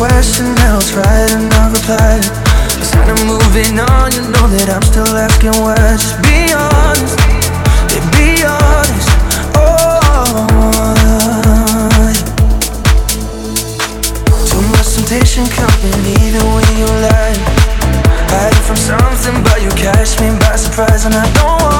question, I'll right and I'll reply. Instead of moving on, you know that I'm still asking why. Just be honest, yeah, be honest. Oh, too much temptation coming even when you lie. Hiding from something, but you catch me by surprise, and I don't want.